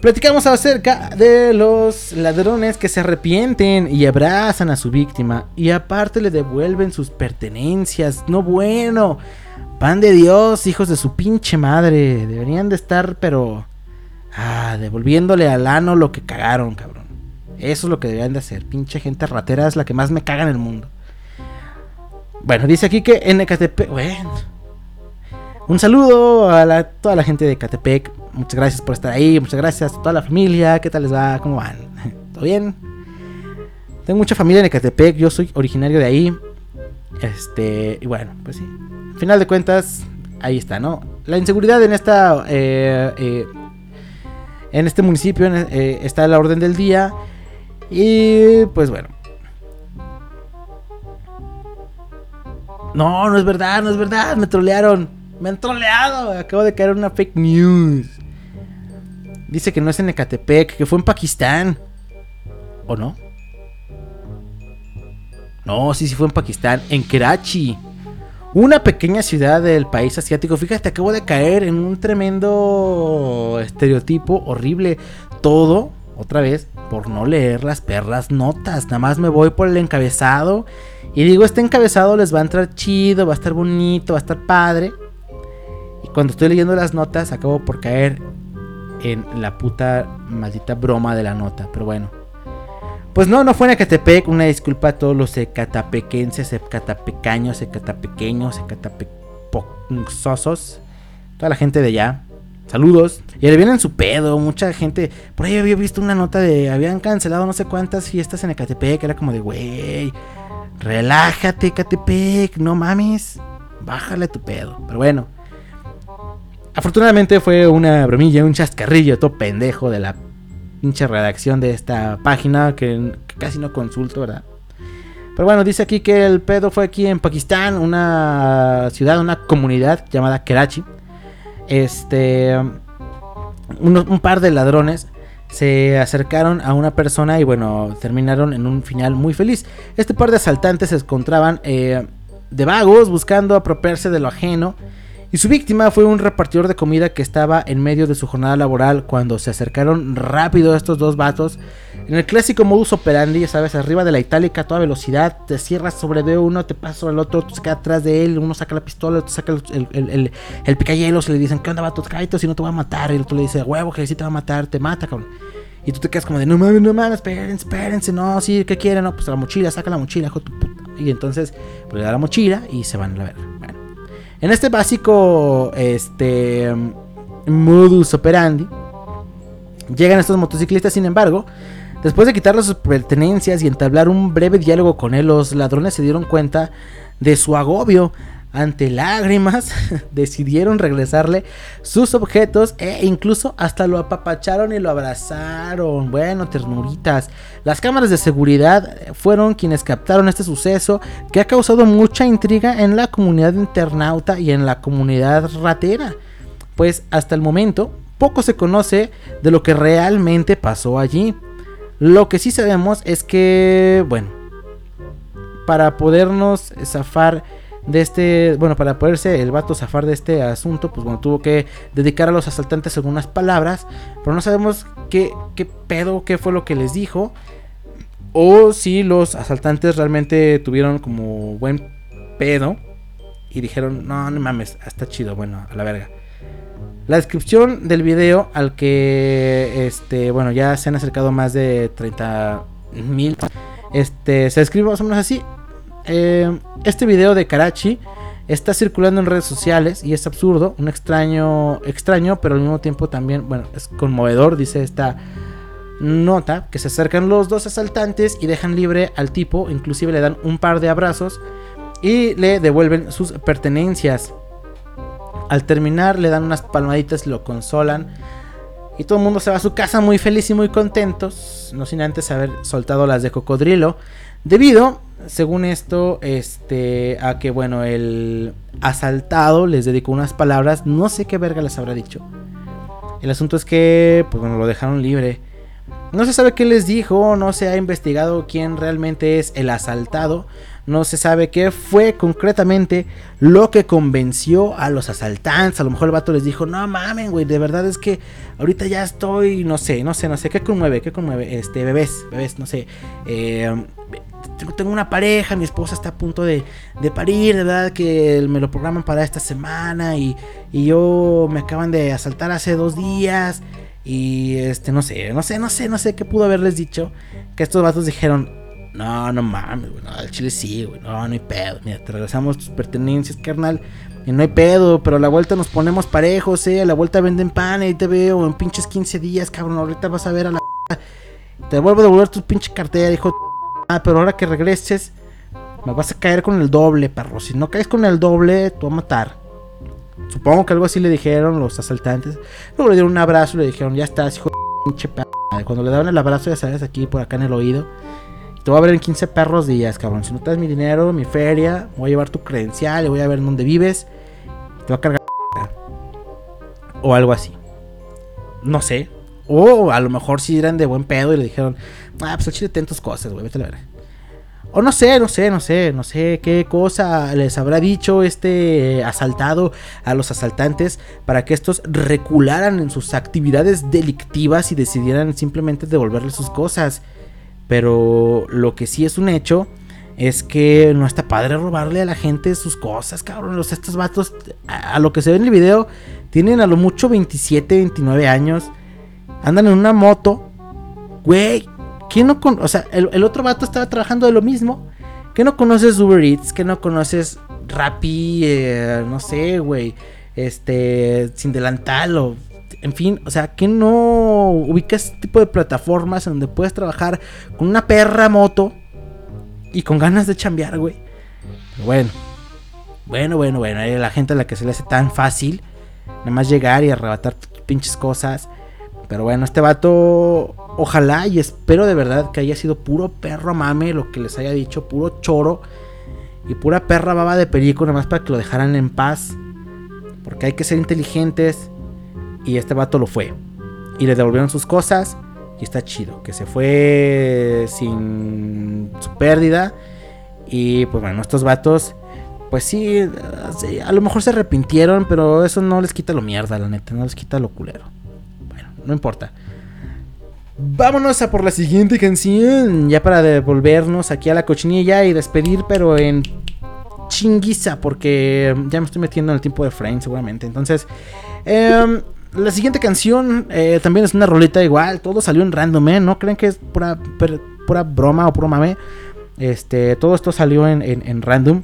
Platicamos acerca de los ladrones que se arrepienten y abrazan a su víctima y aparte le devuelven sus pertenencias. No bueno. Pan de Dios, hijos de su pinche madre. Deberían de estar, pero... Ah, devolviéndole al ano lo que cagaron, cabrón. Eso es lo que deberían de hacer. Pinche gente ratera es la que más me caga en el mundo. Bueno, dice aquí que en Ecatepec... Bueno. Un saludo a toda la gente de Ecatepec. Muchas gracias por estar ahí. Muchas gracias a toda la familia. ¿Qué tal les va? ¿Cómo van? ¿Todo bien? Tengo mucha familia en Ecatepec. Yo soy originario de ahí. Este, y bueno, pues sí. Al final de cuentas, ahí está, ¿no? La inseguridad en esta. eh, eh, en este municipio eh, está a la orden del día. Y pues bueno. No, no es verdad, no es verdad. Me trolearon. Me han troleado. Acabo de caer una fake news. Dice que no es en Ecatepec, que fue en Pakistán. ¿O no? No, sí, sí fue en Pakistán, en Karachi. Una pequeña ciudad del país asiático. Fíjate, acabo de caer en un tremendo estereotipo horrible. Todo, otra vez, por no leer las perras notas. Nada más me voy por el encabezado. Y digo, este encabezado les va a entrar chido, va a estar bonito, va a estar padre. Y cuando estoy leyendo las notas, acabo por caer en la puta maldita broma de la nota. Pero bueno. Pues no, no fue en Ecatepec. Una disculpa a todos los ecatapequenses, ecatapecaños, ecatapequeños, ecatapecosos. Toda la gente de allá. Saludos. Y le vienen su pedo. Mucha gente. Por ahí había visto una nota de. Habían cancelado no sé cuántas fiestas en Ecatepec. Era como de, güey. Relájate, Ecatepec. No mames. Bájale tu pedo. Pero bueno. Afortunadamente fue una bromilla, un chascarrillo todo pendejo de la pinche redacción de esta página que, casi no consulto, ¿verdad? Pero bueno, dice aquí que el pedo fue aquí en Pakistán, una ciudad, una comunidad llamada Karachi. Este. un par de ladrones se acercaron a una persona y bueno, terminaron en un final muy feliz. Este par de asaltantes se encontraban eh, de vagos buscando apropiarse de lo ajeno Y su víctima fue un repartidor de comida que estaba en medio de su jornada laboral cuando se acercaron rápido estos dos vatos. En el clásico modus operandi, ya sabes, arriba de la itálica a toda velocidad, te cierras sobre de uno, te pasas sobre el otro, tú se queda atrás de él, uno saca la pistola, otro saca el, el, el, el, y le dicen, ¿qué onda vato? Cállate si no te va a matar. Y el otro le dice, huevo, que si te va a matar, te mata, cabrón. Y tú te quedas como de, no mames, no mames, espérense, espérense, no, sí, ¿qué quieren? No, pues la mochila, saca la mochila, hijo puta. Y entonces, pues le da la mochila y se van a la verga. En este básico, este, modus operandi, llegan estos motociclistas, sin embargo, después de quitarle sus pertenencias y entablar un breve diálogo con él, los ladrones se dieron cuenta de su agobio. Ante lágrimas, decidieron regresarle sus objetos e incluso hasta lo apapacharon y lo abrazaron. Bueno, ternuritas. Las cámaras de seguridad fueron quienes captaron este suceso que ha causado mucha intriga en la comunidad internauta y en la comunidad ratera. Pues hasta el momento poco se conoce de lo que realmente pasó allí. Lo que sí sabemos es que, bueno, para podernos zafar de este, bueno, para poderse el vato zafar de este asunto, pues bueno, tuvo que dedicar a los asaltantes algunas palabras, pero no sabemos qué, qué pedo, qué fue lo que les dijo, o si los asaltantes realmente tuvieron como buen pedo y dijeron, no, no mames, está chido, bueno, a la verga. La descripción del video al que, este, bueno, ya se han acercado más de 30 mil, este, se describe más o menos así. Eh, este video de Karachi está circulando en redes sociales y es absurdo, un extraño, extraño, pero al mismo tiempo también, bueno, es conmovedor, dice esta nota, que se acercan los dos asaltantes y dejan libre al tipo, inclusive le dan un par de abrazos y le devuelven sus pertenencias. Al terminar le dan unas palmaditas, lo consolan y todo el mundo se va a su casa muy feliz y muy contentos, no sin antes haber soltado las de cocodrilo, debido, según esto, este, a que bueno, el asaltado les dedicó unas palabras, no sé qué verga les habrá dicho. El asunto es que, pues bueno, lo dejaron libre. No se sabe qué les dijo, no se ha investigado quién realmente es el asaltado, no se sabe qué fue concretamente lo que convenció a los asaltantes. A lo mejor el vato les dijo, no mamen, güey, de verdad es que ahorita ya estoy, no sé, no sé, no sé, ¿qué conmueve? ¿Qué conmueve? Este, bebés, bebés, no sé. Eh, tengo- una pareja, mi esposa está a punto de, de parir, verdad que me lo programan para esta semana y, y yo me acaban de asaltar hace dos días y este, no sé, no sé, no sé, no sé qué pudo haberles dicho. Que estos vatos dijeron, no, no mames, güey, no, al chile sí, güey, no, no hay pedo, mira, te regresamos tus pertenencias, carnal. Y no hay pedo, pero a la vuelta nos ponemos parejos, eh. A la vuelta venden pan y te veo en pinches 15 días, cabrón. Ahorita vas a ver a la. Te vuelvo a devolver tu pinche cartera, hijo. Ah, pero ahora que regreses, me vas a caer con el doble, perro. Si no caes con el doble, te voy a matar. Supongo que algo así le dijeron los asaltantes. Luego le dieron un abrazo y le dijeron, ya estás, hijo de pinche perra. Cuando le daban el abrazo, ya sabes, aquí por acá en el oído. Te voy a ver en 15 perros días, cabrón. Si no te das mi dinero, mi feria, voy a llevar tu credencial y voy a ver dónde vives. Te va a cargar. O algo así. No sé. O a lo mejor si eran de buen pedo y le dijeron, ah, pues al chile ten tus cosas, güey, vete a la verga. O no sé, no sé, no sé, no sé qué cosa les habrá dicho este asaltado a los asaltantes para que estos recularan en sus actividades delictivas y decidieran simplemente devolverle sus cosas. Pero lo que sí es un hecho es que no está padre robarle a la gente sus cosas, cabrón. Estos vatos, a, a lo que se ve en el video, tienen a lo mucho 27, 29 años. Andan en una moto. Güey, ¿quién no con O sea, el, el otro vato estaba trabajando de lo mismo. ¿Qué no conoces Uber Eats? ¿Qué no conoces Rappi? Eh, no sé, güey. Este, sin delantal o... En fin, o sea, ¿qué no ubicas este tipo de plataformas en donde puedes trabajar con una perra moto y con ganas de chambear, güey? Bueno, bueno, bueno, bueno. Hay la gente a la que se le hace tan fácil nada más llegar y arrebatar pinches cosas. Pero bueno, este vato, ojalá y espero de verdad que haya sido puro perro mame lo que les haya dicho, puro choro y pura perra baba de perico, nada más para que lo dejaran en paz. Porque hay que ser inteligentes y este vato lo fue. Y le devolvieron sus cosas y está chido, que se fue sin su pérdida. Y pues bueno, estos vatos pues sí, a lo mejor se arrepintieron, pero eso no les quita lo mierda, la neta, no les quita lo culero. Bueno, no importa. Vámonos a por la siguiente canción, ya para devolvernos aquí a la cochinilla y despedir, pero en chinguiza, porque ya me estoy metiendo en el tiempo de frame seguramente. Entonces, em, la siguiente canción eh, también es una rolita igual, todo salió en random, ¿eh? No creen que es pura, pura broma o puro mame. Este, todo esto salió en, en- en random.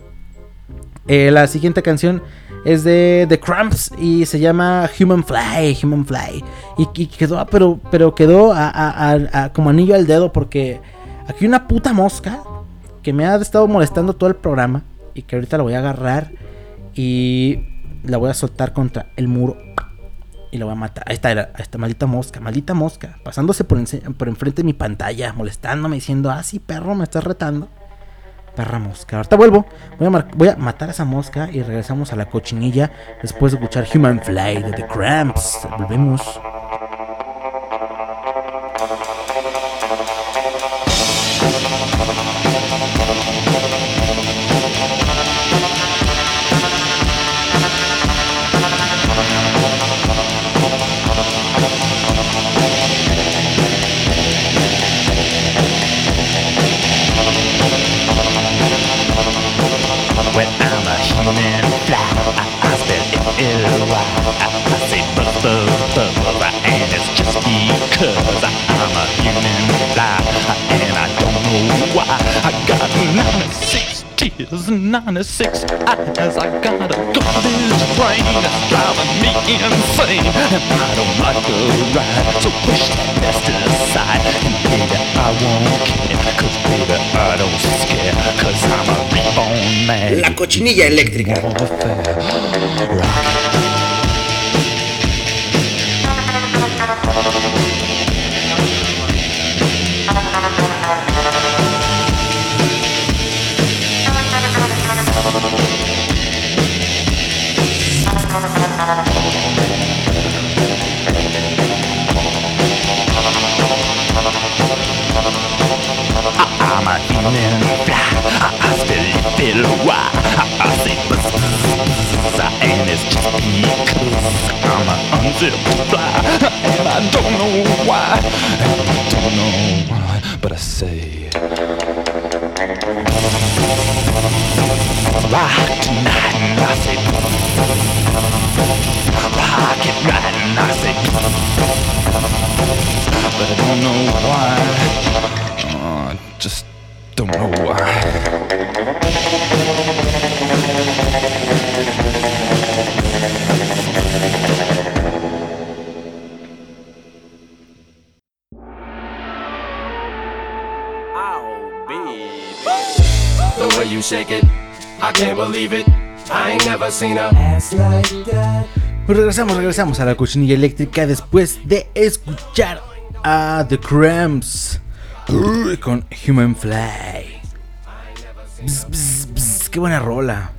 Eh, la siguiente canción es de The Cramps y se llama Human Fly, Human Fly. Y, quedó, pero, pero quedó como anillo al dedo porque aquí una puta mosca que me ha estado molestando todo el programa y que ahorita la voy a agarrar y la voy a soltar contra el muro y la voy a matar. Ahí está, ahí está, maldita mosca, maldita mosca, pasándose por, por enfrente de mi pantalla, molestándome, diciendo, ah, sí, perro, me estás retando. Perra mosca. Ahorita vuelvo. Voy a, voy a matar a esa mosca y regresamos a la cochinilla después de escuchar Human Fly de The Cramps. Volvemos. 96 eyes. I got a garbage brain that's driving me insane, and I don't like the ride. So push that mess to the side, and baby, I won't care, 'cause baby, I don't scare, 'cause I'm a reborn man. La cochinilla eléctrica. And shake it, I can't believe it. I ain't never seen a Pues regresamos, regresamos a la cochinilla eléctrica después de escuchar a The Cramps Uy, con Human Fly. Bzz, bzz, bzz, qué buena rola.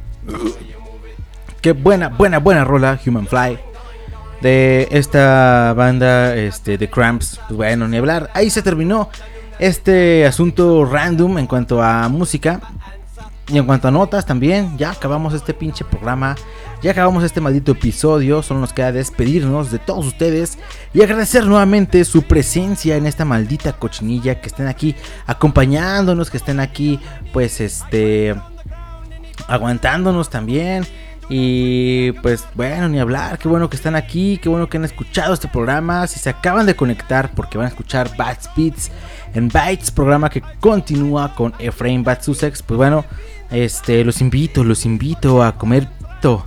Qué buena, buena, buena rola, Human Fly. De esta banda, este, The Cramps. Pues bueno, ni hablar. Ahí se terminó este asunto random en cuanto a música. Y en cuanto a notas también, ya acabamos este pinche programa. Ya acabamos este maldito episodio. Solo nos queda despedirnos de todos ustedes y agradecer nuevamente su presencia en esta maldita cochinilla. Que estén aquí acompañándonos, que estén aquí, pues este, aguantándonos también. Y pues bueno, ni hablar, qué bueno que están aquí, qué bueno que han escuchado este programa. Si se acaban de conectar porque van a escuchar Bad Speeds en Bytes, programa que continúa con Efraín Bad Sussex, pues bueno, este los invito, los invito a comer pito.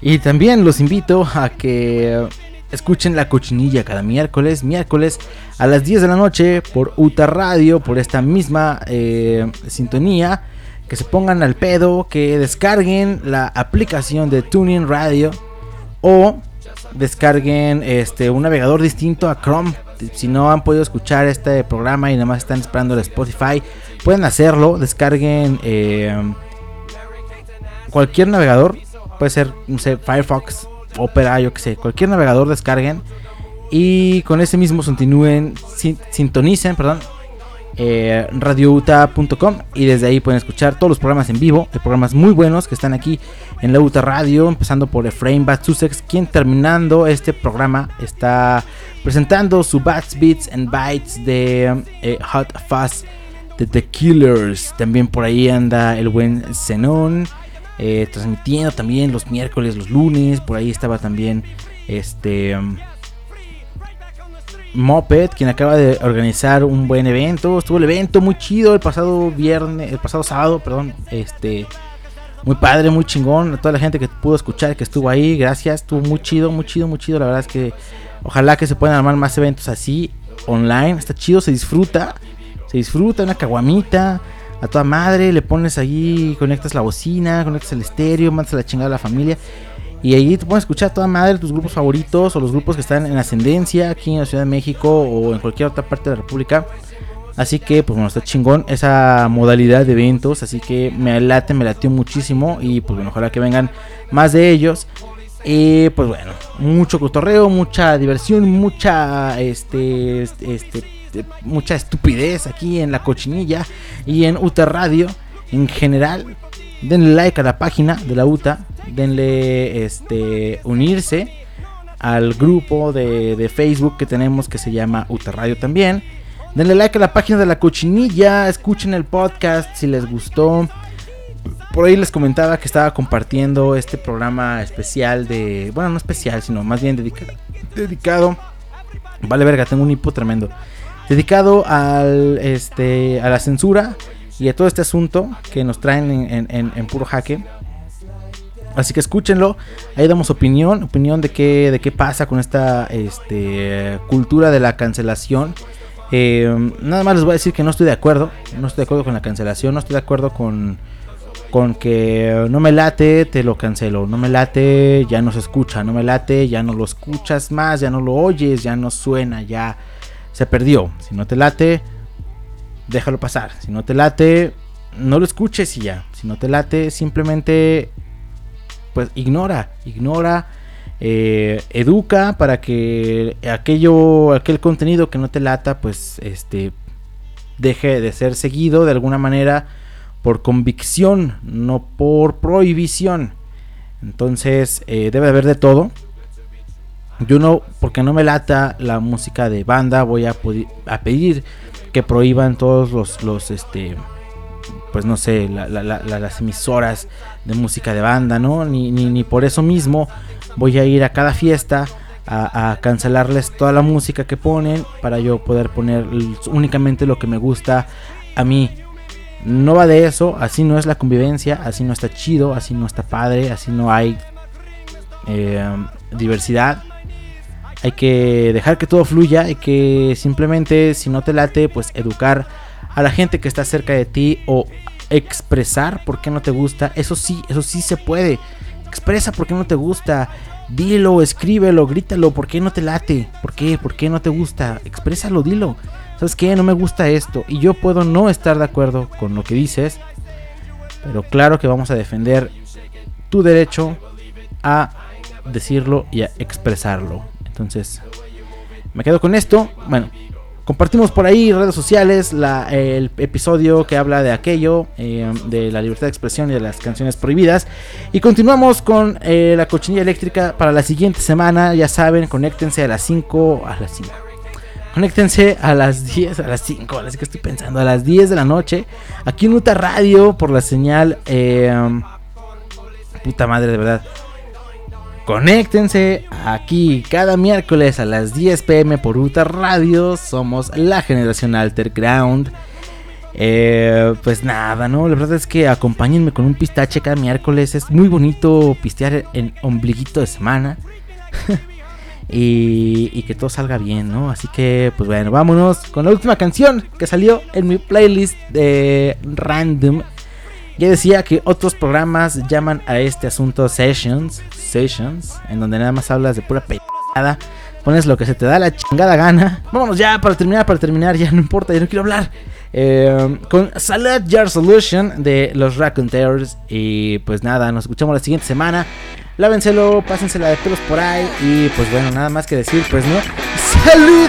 Y también los invito a que escuchen la cochinilla cada miércoles, miércoles a las 10 de la noche por Uta Radio, por esta misma eh, sintonía. Que se pongan al pedo, que descarguen la aplicación de Tuning Radio o descarguen este un navegador distinto a Chrome. Si no han podido escuchar este programa y nada más están esperando el Spotify, pueden hacerlo. Descarguen eh, cualquier navegador, puede ser no sé, Firefox, Opera, yo que sé, cualquier navegador descarguen y con ese mismo continúen, sin- sintonicen, perdón, eh, radiouta.com y desde ahí pueden escuchar todos los programas en vivo, hay programas muy buenos que están aquí en la UTA Radio, empezando por Efraín Batsusex, quien terminando este programa está presentando su Bats Beats and Bites de eh, Hot Fuzz de The Killers. También por ahí anda el buen Zenón, eh, transmitiendo también los miércoles, los lunes, por ahí estaba también este... um, Moped, quien acaba de organizar un buen evento. Estuvo el evento muy chido el pasado viernes, el pasado sábado, perdón. Este, muy padre, muy chingón. A toda la gente que pudo escuchar, que estuvo ahí, gracias. Estuvo muy chido, muy chido, muy chido. La verdad es que ojalá que se puedan armar más eventos así online. Está chido, se disfruta. Se disfruta, una caguamita. A toda madre, le pones ahí, conectas la bocina, conectas el estéreo, mandas a la chingada a la familia. Y ahí te puedes escuchar a toda madre tus grupos favoritos o los grupos que están en ascendencia aquí en la Ciudad de México o en cualquier otra parte de la República. Así que, pues bueno, está chingón esa modalidad de eventos. Así que me late, me latió muchísimo. Y pues bueno, ojalá que vengan más de ellos. Y pues bueno, mucho cotorreo, mucha diversión, mucha este, este, este, mucha estupidez aquí en la cochinilla y en UTA Radio en general. Denle like a la página de la UTA, denle este unirse al grupo de, de Facebook que tenemos que se llama UTA Radio también. Denle like a la página de la cochinilla, escuchen el podcast si les gustó. Por ahí les comentaba que estaba compartiendo este programa especial de. Bueno, no especial, sino más bien dedica- dedicado. Vale, verga, tengo un hipo tremendo. Dedicado al, este, a la censura y a todo este asunto que nos traen en, puro jaque. Así que escúchenlo. Ahí damos opinión, opinión de qué, de qué pasa con esta este, cultura de la cancelación. Eh, nada más les voy a decir que no estoy de acuerdo. No estoy de acuerdo con la cancelación. No estoy de acuerdo con, con que no me late, te lo cancelo. No me late, ya no se escucha. No me late, ya no lo escuchas más, ya no lo oyes, ya no suena, ya se perdió. Si no te late, déjalo pasar. Si no te late, no lo escuches y ya. Si no te late, simplemente pues ignora, ignora, eh, educa para que aquello, aquel contenido que no te lata, pues este deje de ser seguido de alguna manera por convicción, no por prohibición. Entonces eh, debe haber de todo. Yo no, porque no me lata la música de banda, voy a, pedir que prohíban todos los, este, pues no sé, la- la- la- la- las emisoras de música de banda, ¿no? Ni, ni, por eso mismo voy a ir a cada fiesta a, cancelarles toda la música que ponen para yo poder poner únicamente lo que me gusta a mí. No va de eso, así no es la convivencia, así no está chido, así no está padre, así no hay eh, diversidad. Hay que dejar que todo fluya y que simplemente si no te late, pues educar a la gente que está cerca de ti o expresar por qué no te gusta. Eso sí, eso sí se puede. Expresa por qué no te gusta. Dilo, escríbelo, grítalo, por qué no te late, por qué, por qué no te gusta. Exprésalo, dilo. ¿Sabes qué? No me gusta esto. Y yo puedo no estar de acuerdo con lo que dices. Pero claro que vamos a defender tu derecho a decirlo y a expresarlo. Entonces, me quedo con esto. Bueno, compartimos por ahí redes sociales la- el episodio que habla de aquello, eh, de la libertad de expresión y de las canciones prohibidas. Y continuamos con eh, la cochinilla eléctrica para la siguiente semana. Ya saben, conéctense a las 5. A las 5. Conéctense a las 10, a las 5, a las que estoy pensando, a las 10 de la noche. Aquí en Uta Radio por la señal. eh, puta madre, de verdad. Conéctense aquí cada miércoles a las 10 pm por Uta Radio. Somos la generación Alterground. Eh, pues nada, ¿no? La verdad es que acompáñenme con un pistache cada miércoles. Es muy bonito pistear en ombliguito de semana. y, y que todo salga bien, ¿no? Así que, pues bueno, vámonos con la última canción que salió en mi playlist de Random. Ya decía que otros programas llaman a este asunto sessions, sessions, en donde nada más hablas de pura peinada, pones lo que se te da la chingada gana. Vámonos ya para terminar, para terminar, ya no importa, ya no quiero hablar. Eh, con Salad Jar Solution de los Raconteurs. Y pues nada, nos escuchamos la siguiente semana. Lávenselo, pásensela de pelos por ahí. Y pues bueno, nada más que decir, pues no. ¡Salud!